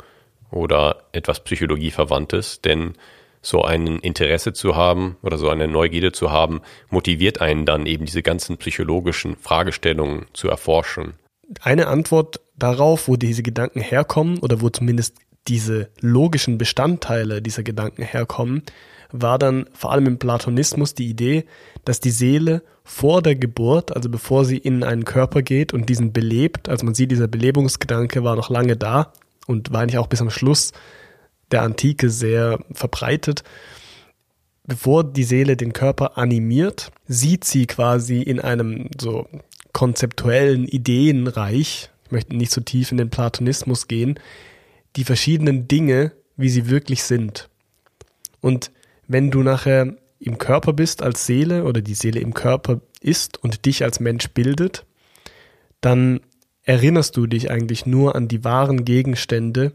oder etwas Psychologieverwandtes, denn so ein Interesse zu haben oder so eine Neugierde zu haben, motiviert einen dann eben diese ganzen psychologischen Fragestellungen zu erforschen. Eine Antwort darauf, wo diese Gedanken herkommen oder wo zumindest diese logischen Bestandteile dieser Gedanken herkommen, war dann vor allem im Platonismus die Idee, dass die Seele vor der Geburt, also bevor sie in einen Körper geht und diesen belebt, also man sieht, dieser Belebungsgedanke war noch lange da und war eigentlich auch bis am Schluss der Antike sehr verbreitet. Bevor die Seele den Körper animiert, sieht sie quasi in einem so konzeptuellen Ideenreich, ich möchte nicht so tief in den Platonismus gehen, die verschiedenen Dinge, wie sie wirklich sind. Und wenn du nachher im Körper bist als Seele oder die Seele im Körper ist und dich als Mensch bildet, dann erinnerst du dich eigentlich nur an die wahren Gegenstände,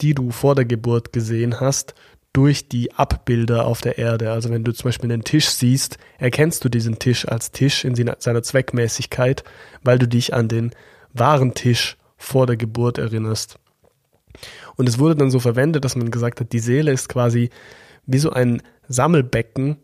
die du vor der Geburt gesehen hast, durch die Abbilder auf der Erde. Also wenn du zum Beispiel einen Tisch siehst, erkennst du diesen Tisch als Tisch in seiner Zweckmäßigkeit, weil du dich an den wahren Tisch vor der Geburt erinnerst. Und es wurde dann so verwendet, dass man gesagt hat, die Seele ist quasi wie so ein Sammelbecken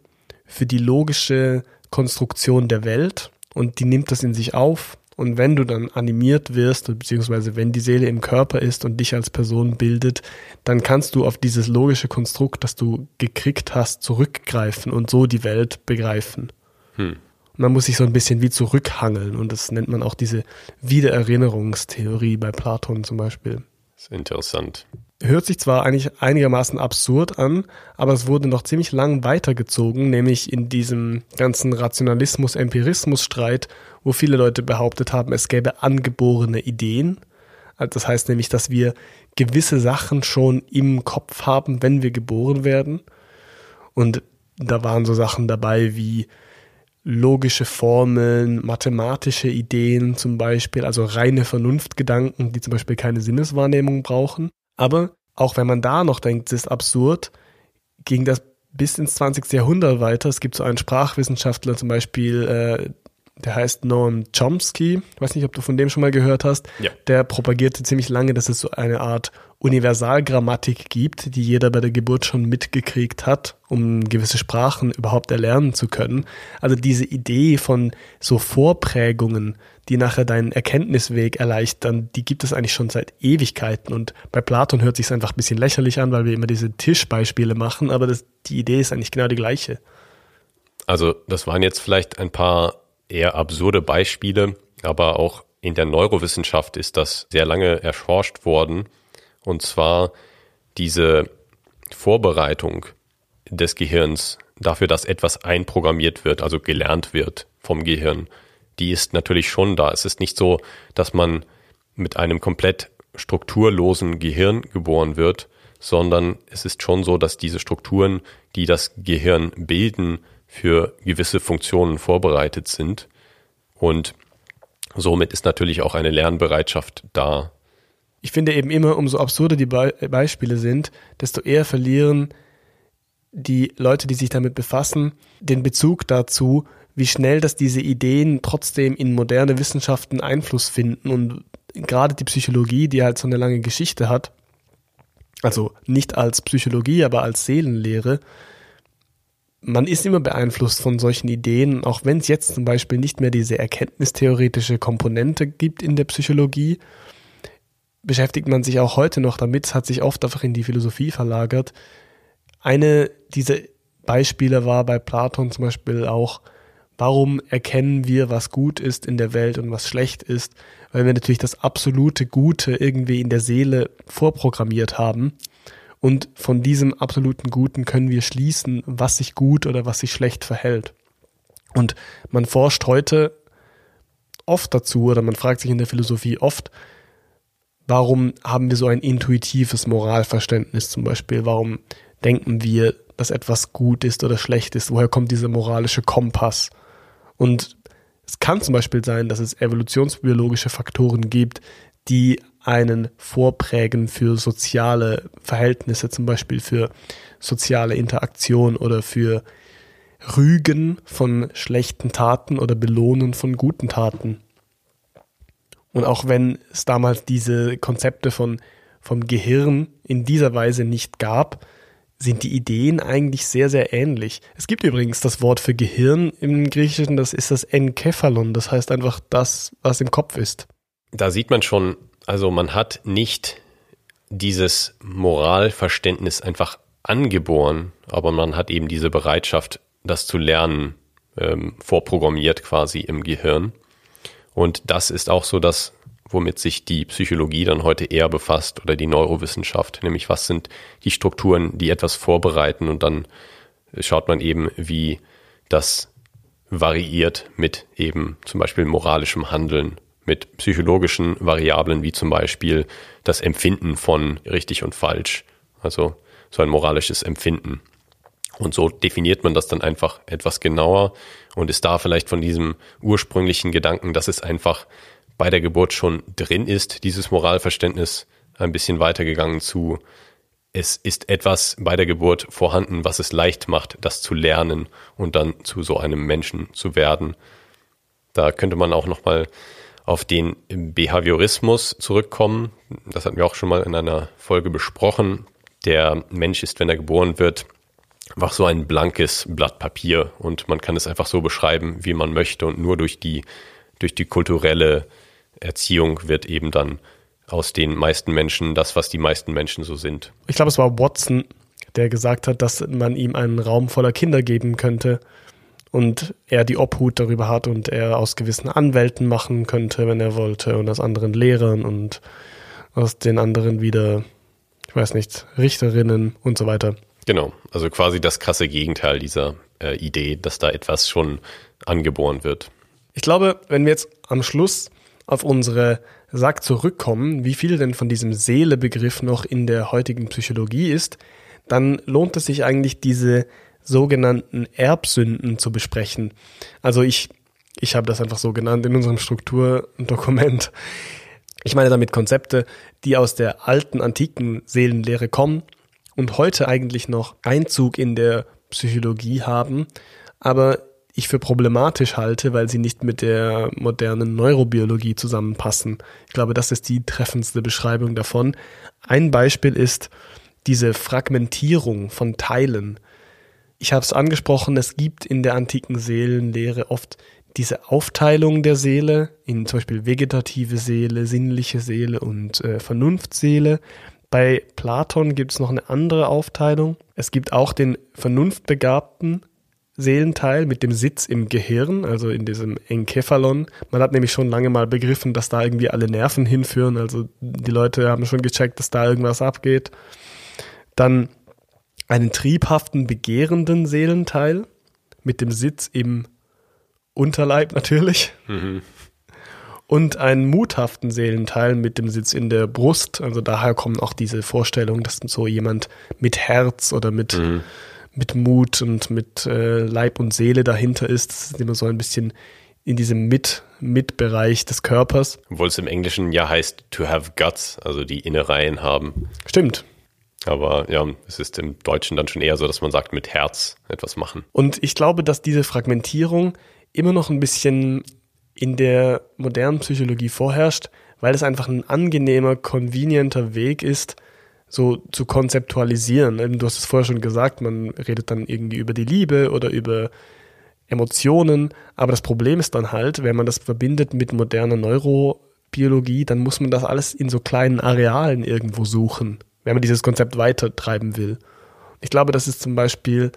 für die logische Konstruktion der Welt und die nimmt das in sich auf und wenn du dann animiert wirst, beziehungsweise wenn die Seele im Körper ist und dich als Person bildet, dann kannst du auf dieses logische Konstrukt, das du gekriegt hast, zurückgreifen und so die Welt begreifen. Hm. Man muss sich so ein bisschen wie zurückhangeln und das nennt man auch diese Wiedererinnerungstheorie bei Platon zum Beispiel. Das ist interessant hört sich zwar eigentlich einigermaßen absurd an, aber es wurde noch ziemlich lang weitergezogen, nämlich in diesem ganzen Rationalismus-Empirismus-Streit, wo viele Leute behauptet haben, es gäbe angeborene Ideen. Also das heißt nämlich, dass wir gewisse Sachen schon im Kopf haben, wenn wir geboren werden. Und da waren so Sachen dabei wie logische Formeln, mathematische Ideen zum Beispiel, also reine Vernunftgedanken, die zum Beispiel keine Sinneswahrnehmung brauchen. Aber auch wenn man da noch denkt, es ist absurd, ging das bis ins 20. Jahrhundert weiter. Es gibt so einen Sprachwissenschaftler zum Beispiel, äh, der heißt Noam Chomsky. Ich weiß nicht, ob du von dem schon mal gehört hast. Ja. Der propagierte ziemlich lange, dass es so eine Art Universalgrammatik gibt, die jeder bei der Geburt schon mitgekriegt hat, um gewisse Sprachen überhaupt erlernen zu können. Also diese Idee von so Vorprägungen, die nachher deinen Erkenntnisweg erleichtern, die gibt es eigentlich schon seit Ewigkeiten. Und bei Platon hört sich einfach ein bisschen lächerlich an, weil wir immer diese Tischbeispiele machen, aber das, die Idee ist eigentlich genau die gleiche. Also das waren jetzt vielleicht ein paar eher absurde Beispiele, aber auch in der Neurowissenschaft ist das sehr lange erforscht worden. Und zwar diese Vorbereitung des Gehirns dafür, dass etwas einprogrammiert wird, also gelernt wird vom Gehirn, die ist natürlich schon da. Es ist nicht so, dass man mit einem komplett strukturlosen Gehirn geboren wird, sondern es ist schon so, dass diese Strukturen, die das Gehirn bilden, für gewisse Funktionen vorbereitet sind. Und somit ist natürlich auch eine Lernbereitschaft da. Ich finde eben immer, umso absurder die Be Beispiele sind, desto eher verlieren die Leute, die sich damit befassen, den Bezug dazu, wie schnell dass diese Ideen trotzdem in moderne Wissenschaften Einfluss finden und gerade die Psychologie, die halt so eine lange Geschichte hat, also nicht als Psychologie, aber als Seelenlehre, man ist immer beeinflusst von solchen Ideen, auch wenn es jetzt zum Beispiel nicht mehr diese erkenntnistheoretische Komponente gibt in der Psychologie, beschäftigt man sich auch heute noch damit, hat sich oft einfach in die Philosophie verlagert. Eine dieser Beispiele war bei Platon zum Beispiel auch, warum erkennen wir, was gut ist in der Welt und was schlecht ist, weil wir natürlich das absolute Gute irgendwie in der Seele vorprogrammiert haben. Und von diesem absoluten Guten können wir schließen, was sich gut oder was sich schlecht verhält. Und man forscht heute oft dazu oder man fragt sich in der Philosophie oft, warum haben wir so ein intuitives Moralverständnis zum Beispiel? Warum denken wir, dass etwas gut ist oder schlecht ist? Woher kommt dieser moralische Kompass? Und es kann zum Beispiel sein, dass es evolutionsbiologische Faktoren gibt, die einen vorprägen für soziale Verhältnisse, zum Beispiel für soziale Interaktion oder für Rügen von schlechten Taten oder Belohnen von guten Taten. Und auch wenn es damals diese Konzepte von, vom Gehirn in dieser Weise nicht gab, sind die Ideen eigentlich sehr, sehr ähnlich. Es gibt übrigens das Wort für Gehirn im Griechischen, das ist das Enkephalon, das heißt einfach das, was im Kopf ist. Da sieht man schon, also man hat nicht dieses Moralverständnis einfach angeboren, aber man hat eben diese Bereitschaft, das zu lernen, ähm, vorprogrammiert quasi im Gehirn. Und das ist auch so das, womit sich die Psychologie dann heute eher befasst oder die Neurowissenschaft, nämlich was sind die Strukturen, die etwas vorbereiten und dann schaut man eben, wie das variiert mit eben zum Beispiel moralischem Handeln, mit psychologischen Variablen wie zum Beispiel das Empfinden von richtig und falsch, also so ein moralisches Empfinden. Und so definiert man das dann einfach etwas genauer und ist da vielleicht von diesem ursprünglichen Gedanken, dass es einfach bei der Geburt schon drin ist, dieses Moralverständnis ein bisschen weitergegangen zu, es ist etwas bei der Geburt vorhanden, was es leicht macht, das zu lernen und dann zu so einem Menschen zu werden. Da könnte man auch nochmal auf den Behaviorismus zurückkommen. Das hatten wir auch schon mal in einer Folge besprochen. Der Mensch ist, wenn er geboren wird, einfach so ein blankes Blatt Papier und man kann es einfach so beschreiben, wie man möchte und nur durch die, durch die kulturelle Erziehung wird eben dann aus den meisten Menschen das, was die meisten Menschen so sind. Ich glaube, es war Watson, der gesagt hat, dass man ihm einen Raum voller Kinder geben könnte und er die Obhut darüber hat und er aus gewissen Anwälten machen könnte, wenn er wollte, und aus anderen Lehrern und aus den anderen wieder, ich weiß nicht, Richterinnen und so weiter. Genau, also quasi das krasse Gegenteil dieser äh, Idee, dass da etwas schon angeboren wird. Ich glaube, wenn wir jetzt am Schluss auf unsere Sack zurückkommen, wie viel denn von diesem Seelebegriff noch in der heutigen Psychologie ist, dann lohnt es sich eigentlich diese sogenannten Erbsünden zu besprechen. Also ich, ich habe das einfach so genannt in unserem Strukturdokument. Ich meine damit Konzepte, die aus der alten antiken Seelenlehre kommen und heute eigentlich noch Einzug in der Psychologie haben, aber ich für problematisch halte, weil sie nicht mit der modernen Neurobiologie zusammenpassen. Ich glaube, das ist die treffendste Beschreibung davon. Ein Beispiel ist diese Fragmentierung von Teilen. Ich habe es angesprochen, es gibt in der antiken Seelenlehre oft diese Aufteilung der Seele in zum Beispiel vegetative Seele, sinnliche Seele und äh, Vernunftseele. Bei Platon gibt es noch eine andere Aufteilung. Es gibt auch den vernunftbegabten Seelenteil mit dem Sitz im Gehirn, also in diesem Enkephalon. Man hat nämlich schon lange mal begriffen, dass da irgendwie alle Nerven hinführen. Also die Leute haben schon gecheckt, dass da irgendwas abgeht. Dann einen triebhaften, begehrenden Seelenteil mit dem Sitz im Unterleib natürlich. Mhm und einen muthaften Seelenteil mit dem Sitz in der Brust. Also daher kommen auch diese Vorstellungen, dass so jemand mit Herz oder mit, mhm. mit Mut und mit äh, Leib und Seele dahinter ist. Das ist immer so ein bisschen in diesem Mit, Mitbereich des Körpers. Obwohl es im Englischen ja heißt to have guts, also die Innereien haben. Stimmt. Aber ja, es ist im Deutschen dann schon eher so, dass man sagt, mit Herz etwas machen. Und ich glaube, dass diese Fragmentierung immer noch ein bisschen in der modernen Psychologie vorherrscht, weil es einfach ein angenehmer, convenienter Weg ist, so zu konzeptualisieren. Du hast es vorher schon gesagt, man redet dann irgendwie über die Liebe oder über Emotionen, aber das Problem ist dann halt, wenn man das verbindet mit moderner Neuro Biologie, dann muss man das alles in so kleinen Arealen irgendwo suchen, wenn man dieses Konzept weitertreiben will. Ich glaube, das ist zum Beispiel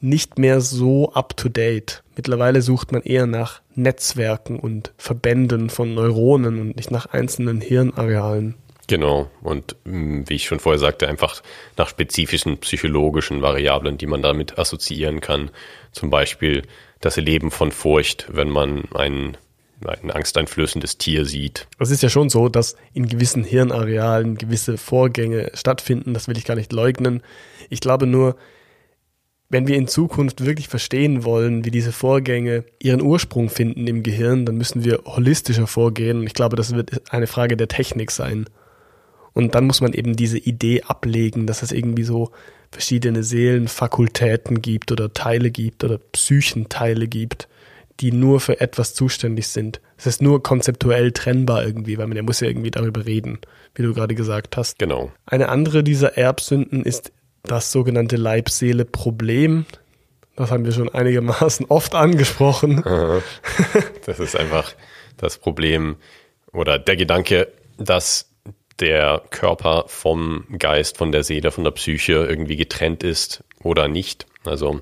nicht mehr so up-to-date. Mittlerweile sucht man eher nach Netzwerken und Verbänden von Neuronen und nicht nach einzelnen Hirnarealen. Genau. Und mm, wie ich schon vorher sagte, einfach nach spezifischen psychologischen Variablen, die man damit assoziieren kann. Zum Beispiel das Erleben von Furcht, wenn man ein, ein angsteinflößendes Tier sieht. Es ist ja schon so, dass in gewissen Hirnarealen gewisse Vorgänge stattfinden. Das will ich gar nicht leugnen. Ich glaube nur, wenn wir in Zukunft wirklich verstehen wollen, wie diese Vorgänge ihren Ursprung finden im Gehirn, dann müssen wir holistischer vorgehen. Und ich glaube, das wird eine Frage der Technik sein. Und dann muss man eben diese Idee ablegen, dass es irgendwie so verschiedene Seelenfakultäten gibt oder Teile gibt oder Psychenteile gibt, die nur für etwas zuständig sind. Es ist nur konzeptuell trennbar irgendwie, weil man ja muss ja irgendwie darüber reden, wie du gerade gesagt hast. Genau. Eine andere dieser Erbsünden ist das sogenannte Leib-Seele-Problem. Das haben wir schon einigermaßen oft angesprochen. Das ist einfach das Problem oder der Gedanke, dass der Körper vom Geist, von der Seele, von der Psyche irgendwie getrennt ist oder nicht. Also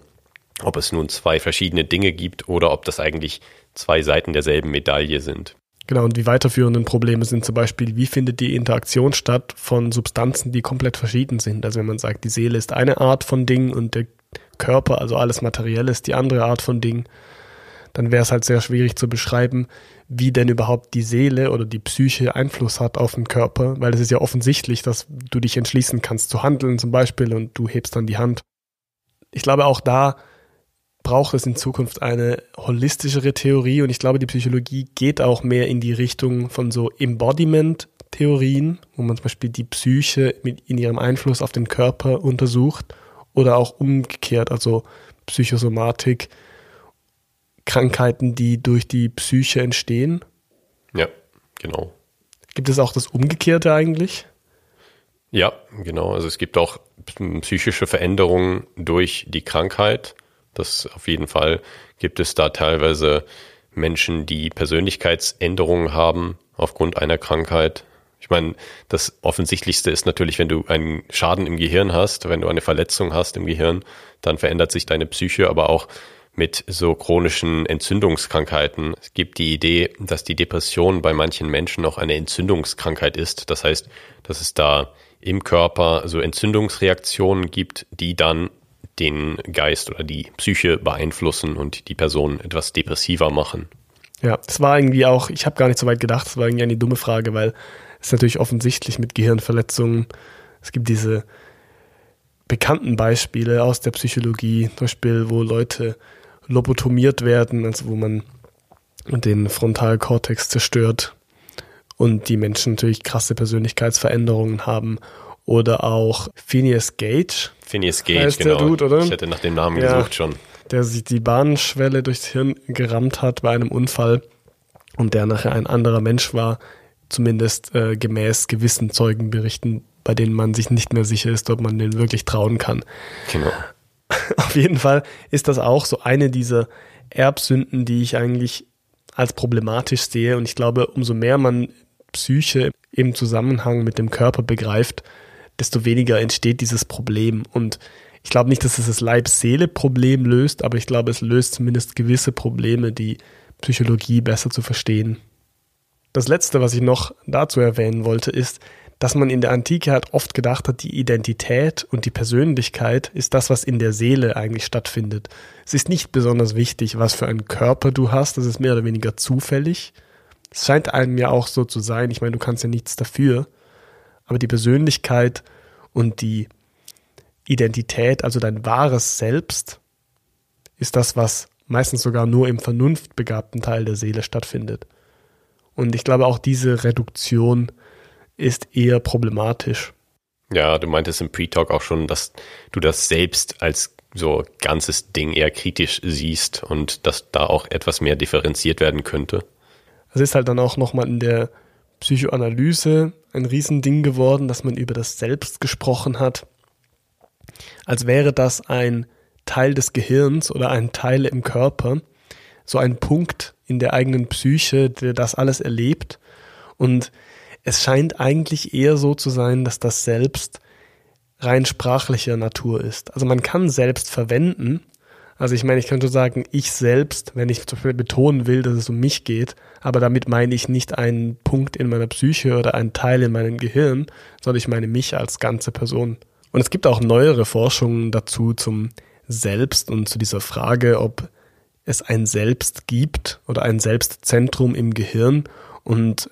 ob es nun zwei verschiedene Dinge gibt oder ob das eigentlich zwei Seiten derselben Medaille sind. Genau, und die weiterführenden Probleme sind zum Beispiel, wie findet die Interaktion statt von Substanzen, die komplett verschieden sind. Also wenn man sagt, die Seele ist eine Art von Ding und der Körper, also alles Materielle, ist die andere Art von Ding, dann wäre es halt sehr schwierig zu beschreiben, wie denn überhaupt die Seele oder die Psyche Einfluss hat auf den Körper, weil es ist ja offensichtlich, dass du dich entschließen kannst zu handeln zum Beispiel und du hebst dann die Hand. Ich glaube auch da braucht es in Zukunft eine holistischere Theorie und ich glaube, die Psychologie geht auch mehr in die Richtung von so Embodiment-Theorien, wo man zum Beispiel die Psyche mit in ihrem Einfluss auf den Körper untersucht oder auch umgekehrt, also Psychosomatik, Krankheiten, die durch die Psyche entstehen. Ja, genau. Gibt es auch das Umgekehrte eigentlich? Ja, genau. Also es gibt auch psychische Veränderungen durch die Krankheit. Das auf jeden Fall gibt es da teilweise Menschen, die Persönlichkeitsänderungen haben aufgrund einer Krankheit. Ich meine, das Offensichtlichste ist natürlich, wenn du einen Schaden im Gehirn hast, wenn du eine Verletzung hast im Gehirn, dann verändert sich deine Psyche, aber auch mit so chronischen Entzündungskrankheiten. Es gibt die Idee, dass die Depression bei manchen Menschen auch eine Entzündungskrankheit ist. Das heißt, dass es da im Körper so Entzündungsreaktionen gibt, die dann den Geist oder die Psyche beeinflussen und die Person etwas depressiver machen. Ja, das war irgendwie auch, ich habe gar nicht so weit gedacht, das war irgendwie eine dumme Frage, weil es natürlich offensichtlich mit Gehirnverletzungen, es gibt diese bekannten Beispiele aus der Psychologie, zum Beispiel, wo Leute lobotomiert werden, also wo man den Frontalkortex zerstört und die Menschen natürlich krasse Persönlichkeitsveränderungen haben oder auch Phineas Gage. Phineas Gage, heißt genau. Der Dude, oder? Ich hätte nach dem Namen ja, gesucht schon. Der sich die Bahnschwelle durchs Hirn gerammt hat bei einem Unfall und der nachher ein anderer Mensch war, zumindest äh, gemäß gewissen Zeugenberichten, bei denen man sich nicht mehr sicher ist, ob man denen wirklich trauen kann. Genau. Auf jeden Fall ist das auch so eine dieser Erbsünden, die ich eigentlich als problematisch sehe. Und ich glaube, umso mehr man Psyche im Zusammenhang mit dem Körper begreift, desto weniger entsteht dieses Problem. Und ich glaube nicht, dass es das Leib-Seele-Problem löst, aber ich glaube, es löst zumindest gewisse Probleme, die Psychologie besser zu verstehen. Das Letzte, was ich noch dazu erwähnen wollte, ist, dass man in der Antike halt oft gedacht hat, die Identität und die Persönlichkeit ist das, was in der Seele eigentlich stattfindet. Es ist nicht besonders wichtig, was für einen Körper du hast, das ist mehr oder weniger zufällig. Es scheint einem ja auch so zu sein, ich meine, du kannst ja nichts dafür, aber die Persönlichkeit und die Identität, also dein wahres Selbst, ist das, was meistens sogar nur im vernunftbegabten Teil der Seele stattfindet. Und ich glaube, auch diese Reduktion ist eher problematisch. Ja, du meintest im Pre-Talk auch schon, dass du das selbst als so ganzes Ding eher kritisch siehst und dass da auch etwas mehr differenziert werden könnte. Es ist halt dann auch nochmal in der Psychoanalyse ein Riesending geworden, dass man über das Selbst gesprochen hat, als wäre das ein Teil des Gehirns oder ein Teil im Körper, so ein Punkt in der eigenen Psyche, der das alles erlebt Und es scheint eigentlich eher so zu sein, dass das Selbst rein sprachlicher Natur ist. Also man kann selbst verwenden. Also ich meine, ich könnte sagen, ich selbst, wenn ich zum Beispiel betonen will, dass es um mich geht, aber damit meine ich nicht einen Punkt in meiner Psyche oder einen Teil in meinem Gehirn, sondern ich meine mich als ganze Person. Und es gibt auch neuere Forschungen dazu zum Selbst und zu dieser Frage, ob es ein Selbst gibt oder ein Selbstzentrum im Gehirn. Und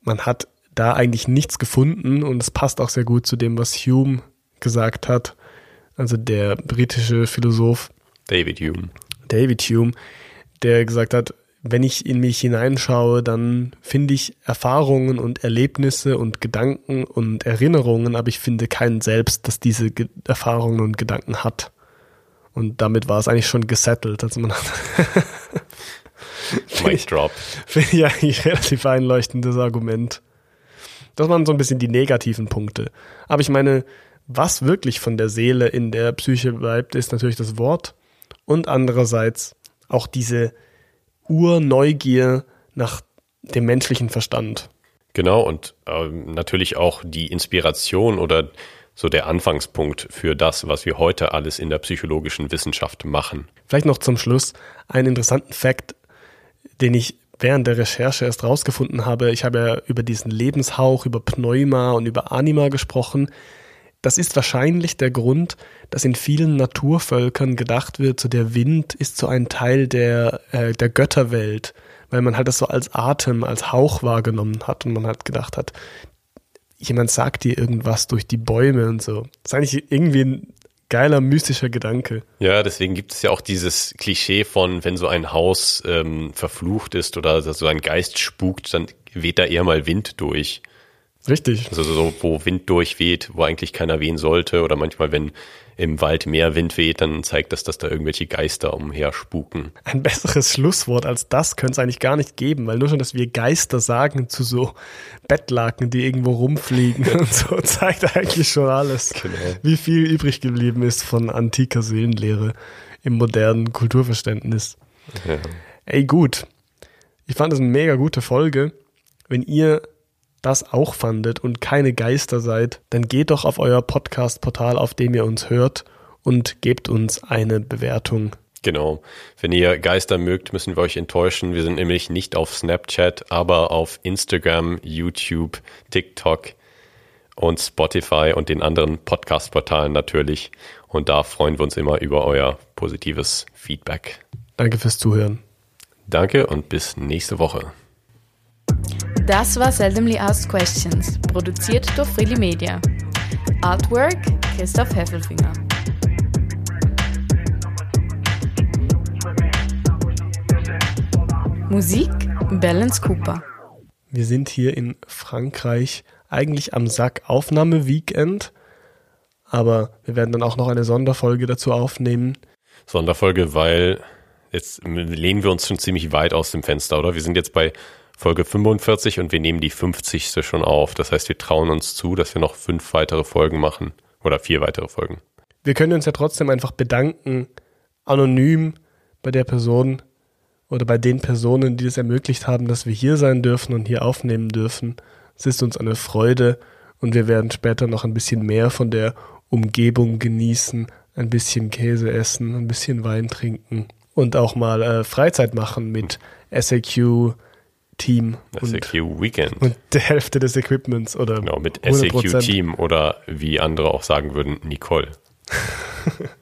man hat da eigentlich nichts gefunden und es passt auch sehr gut zu dem, was Hume gesagt hat, also der britische Philosoph David Hume. David Hume, der gesagt hat, wenn ich in mich hineinschaue, dann finde ich Erfahrungen und Erlebnisse und Gedanken und Erinnerungen, aber ich finde keinen selbst, das diese Ge Erfahrungen und Gedanken hat. Und damit war es eigentlich schon gesettelt. Also man hat Mic drop. Finde ich eigentlich relativ einleuchtendes Argument. Das waren so ein bisschen die negativen Punkte. Aber ich meine, was wirklich von der Seele in der Psyche bleibt, ist natürlich das Wort und andererseits auch diese Urneugier nach dem menschlichen Verstand. Genau, und äh, natürlich auch die Inspiration oder so der Anfangspunkt für das, was wir heute alles in der psychologischen Wissenschaft machen. Vielleicht noch zum Schluss einen interessanten Fakt, den ich während der Recherche erst rausgefunden habe. Ich habe ja über diesen Lebenshauch, über Pneuma und über Anima gesprochen. Das ist wahrscheinlich der Grund, dass in vielen Naturvölkern gedacht wird, so der Wind ist so ein Teil der, äh, der Götterwelt, weil man halt das so als Atem, als Hauch wahrgenommen hat und man hat gedacht hat, jemand sagt dir irgendwas durch die Bäume und so. Das ist eigentlich irgendwie ein geiler, mystischer Gedanke. Ja, deswegen gibt es ja auch dieses Klischee von, wenn so ein Haus ähm, verflucht ist oder so ein Geist spukt, dann weht da eher mal Wind durch. Richtig. Also so, wo Wind durchweht, wo eigentlich keiner wehen sollte. Oder manchmal, wenn im Wald mehr Wind weht, dann zeigt das, dass da irgendwelche Geister umher spuken. Ein besseres Schlusswort als das könnte es eigentlich gar nicht geben, weil nur schon, dass wir Geister sagen zu so Bettlaken, die irgendwo rumfliegen und so, zeigt eigentlich schon alles, Genau. wie viel übrig geblieben ist von antiker Seelenlehre im modernen Kulturverständnis. Ja. Ey, gut. Ich fand das eine mega gute Folge. Wenn ihr das auch fandet und keine Geister seid, dann geht doch auf euer Podcast-Portal, auf dem ihr uns hört und gebt uns eine Bewertung. Genau. Wenn ihr Geister mögt, müssen wir euch enttäuschen. Wir sind nämlich nicht auf Snapchat, aber auf Instagram, YouTube, TikTok und Spotify und den anderen Podcast-Portalen natürlich. Und da freuen wir uns immer über euer positives Feedback. Danke fürs Zuhören. Danke und bis nächste Woche. Das war Seldomly Asked Questions, produziert durch Freely Media. Artwork Christoph Heffelfinger. Musik Balance Cooper. Wir sind hier in Frankreich eigentlich am Sack Aufnahme-Weekend, aber wir werden dann auch noch eine Sonderfolge dazu aufnehmen. Sonderfolge, weil jetzt lehnen wir uns schon ziemlich weit aus dem Fenster, oder? Wir sind jetzt bei Folge 45 und wir nehmen die 50. schon auf. Das heißt, wir trauen uns zu, dass wir noch fünf weitere Folgen machen oder vier weitere Folgen. Wir können uns ja trotzdem einfach bedanken, anonym bei der Person oder bei den Personen, die es ermöglicht haben, dass wir hier sein dürfen und hier aufnehmen dürfen. Es ist uns eine Freude und wir werden später noch ein bisschen mehr von der Umgebung genießen, ein bisschen Käse essen, ein bisschen Wein trinken und auch mal äh, Freizeit machen mit SAQ Team und, SAQ Weekend. und der Hälfte des Equipments oder Genau, mit 100%. SAQ Team oder wie andere auch sagen würden, Nicole.